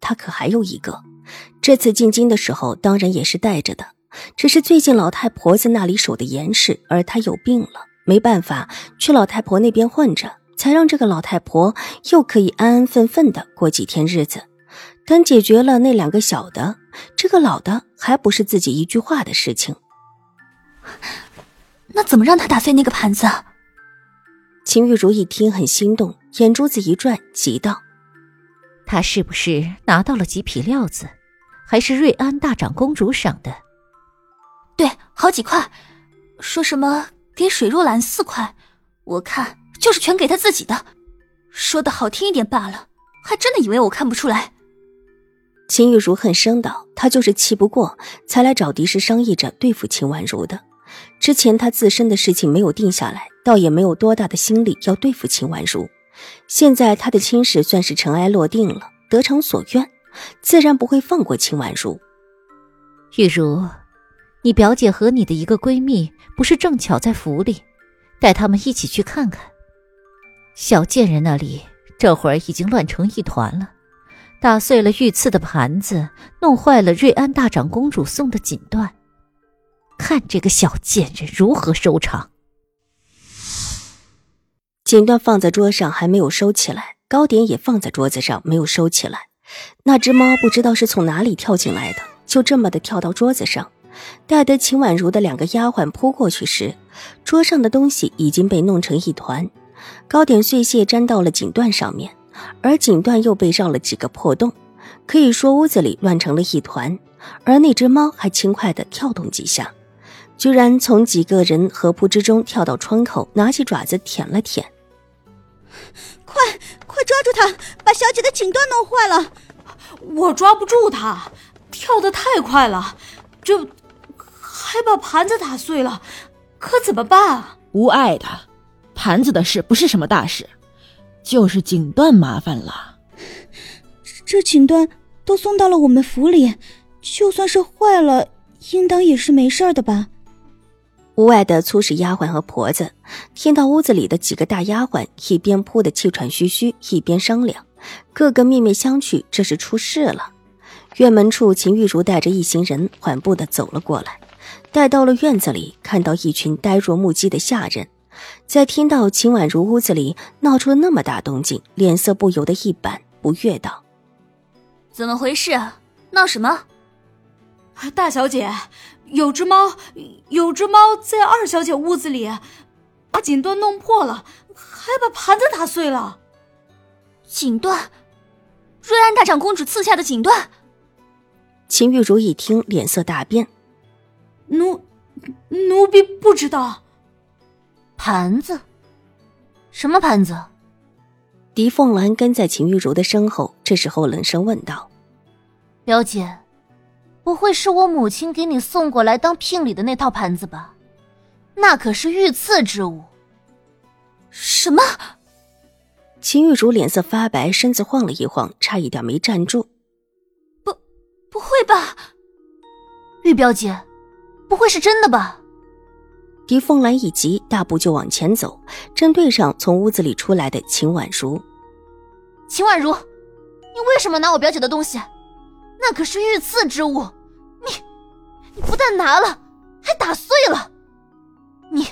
他可还有一个，这次进京的时候当然也是带着的，只是最近老太婆在那里守的严实，而他有病了，没办法去老太婆那边混着，才让这个老太婆又可以安安分分的过几天日子。等解决了那两个小的，这个老的还不是自己一句话的事情。那怎么让他打碎那个盘子？秦玉茹一听很心动，眼珠子一转，急道。他是不是拿到了几匹料子？还是瑞安大长公主赏的？对，好几块。说什么给水若兰四块，我看就是全给他自己的。说的好听一点罢了，还真的以为我看不出来。秦玉茹恨声道：“他就是气不过，才来找狄氏商议着对付秦婉如的。之前他自身的事情没有定下来，倒也没有多大的心力要对付秦婉如。”现在他的亲事算是尘埃落定了，得偿所愿，自然不会放过秦婉如。玉茹，你表姐和你的一个闺蜜不是正巧在府里，带他们一起去看看。小贱人那里这会儿已经乱成一团了，打碎了御赐的盘子，弄坏了瑞安大长公主送的锦缎，看这个小贱人如何收场。锦缎放在桌上还没有收起来，糕点也放在桌子上没有收起来。那只猫不知道是从哪里跳进来的，就这么的跳到桌子上。待得秦婉如的两个丫鬟扑过去时，桌上的东西已经被弄成一团，糕点碎屑粘到了锦缎上面，而锦缎又被绕了几个破洞，可以说屋子里乱成了一团。而那只猫还轻快地跳动几下，居然从几个人合扑之中跳到窗口，拿起爪子舔了舔。快快抓住他，把小姐的锦缎弄坏了！我抓不住他，跳得太快了，这还把盘子打碎了，可怎么办？无碍的，盘子的事不是什么大事，就是锦缎麻烦了。这锦缎都送到了我们府里，就算是坏了，应当也是没事的吧？屋外的粗使丫鬟和婆子听到屋子里的几个大丫鬟一边扑得气喘吁吁，一边商量，个个面面相觑，这是出事了。院门处，秦玉茹带着一行人缓步的走了过来，待到了院子里，看到一群呆若木鸡的下人，在听到秦婉如屋子里闹出了那么大动静，脸色不由得一板，不悦道：“怎么回事？闹什么？大小姐。”有只猫，有只猫在二小姐屋子里，把锦缎弄破了，还把盘子打碎了。锦缎，瑞安大长公主赐下的锦缎。秦玉茹一听，脸色大变。奴，奴婢不知道。盘子？什么盘子？狄凤兰跟在秦玉茹的身后，这时候冷声问道：“表姐。”不会是我母亲给你送过来当聘礼的那套盘子吧？那可是御赐之物。什么？秦玉竹脸色发白，身子晃了一晃，差一点没站住。不，不会吧？玉表姐，不会是真的吧？狄凤兰一急，大步就往前走，正对上从屋子里出来的秦婉如。秦婉如，你为什么拿我表姐的东西？那可是御赐之物。你，不但拿了，还打碎了，你，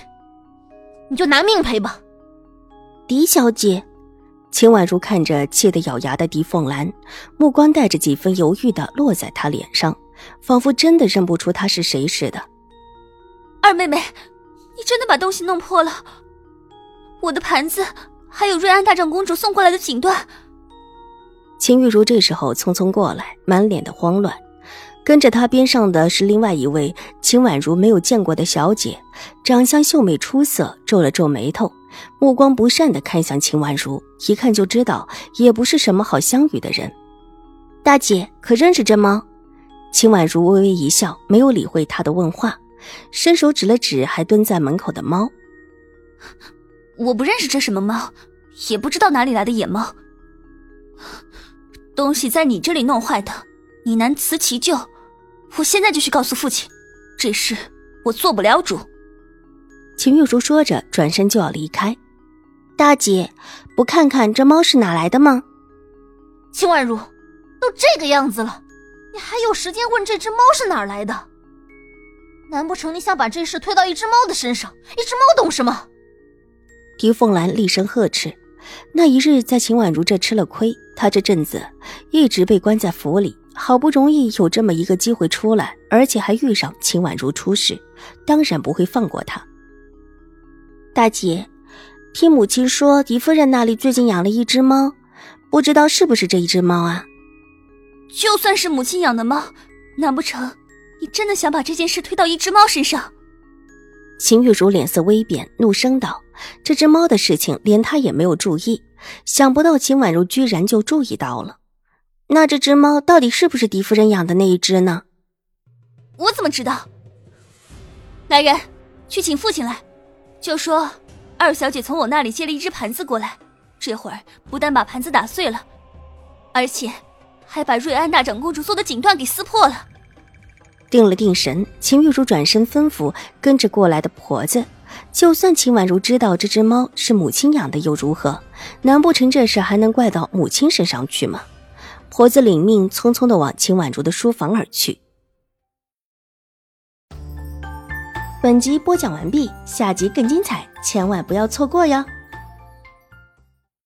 你就拿命赔吧。狄小姐，秦婉如看着气得咬牙的狄凤兰，目光带着几分犹豫的落在她脸上，仿佛真的认不出她是谁似的。二妹妹，你真的把东西弄破了，我的盘子，还有瑞安大长公主送过来的锦缎。秦玉茹这时候匆匆过来，满脸的慌乱。跟着他边上的是另外一位秦婉如没有见过的小姐，长相秀美出色，皱了皱眉头，目光不善的看向秦婉如，一看就知道也不是什么好相遇的人。大姐可认识这猫？秦婉如微微一笑，没有理会他的问话，伸手指了指还蹲在门口的猫。我不认识这什么猫，也不知道哪里来的野猫。东西在你这里弄坏的，你难辞其咎。我现在就去告诉父亲，这事我做不了主。秦玉茹说着，转身就要离开。大姐，不看看这猫是哪来的吗？秦婉如，都这个样子了，你还有时间问这只猫是哪来的？难不成你想把这事推到一只猫的身上？一只猫懂什么？狄凤兰厉声呵斥。那一日在秦婉如这吃了亏，她这阵子一直被关在府里，好不容易有这么一个机会出来，而且还遇上秦婉如出事，当然不会放过她。大姐，听母亲说，狄夫人那里最近养了一只猫，不知道是不是这一只猫啊？就算是母亲养的猫，难不成你真的想把这件事推到一只猫身上？秦玉茹脸色微变，怒声道：“这只猫的事情，连她也没有注意，想不到秦婉如居然就注意到了。那这只猫到底是不是狄夫人养的那一只呢？”我怎么知道？来人，去请父亲来，就说二小姐从我那里借了一只盘子过来，这会儿不但把盘子打碎了，而且还把瑞安娜长公主做的锦缎给撕破了。定了定神，秦玉茹转身吩咐跟着过来的婆子：“就算秦婉如知道这只猫是母亲养的，又如何？难不成这事还能怪到母亲身上去吗？”婆子领命，匆匆的往秦婉如的书房而去。本集播讲完毕，下集更精彩，千万不要错过哟！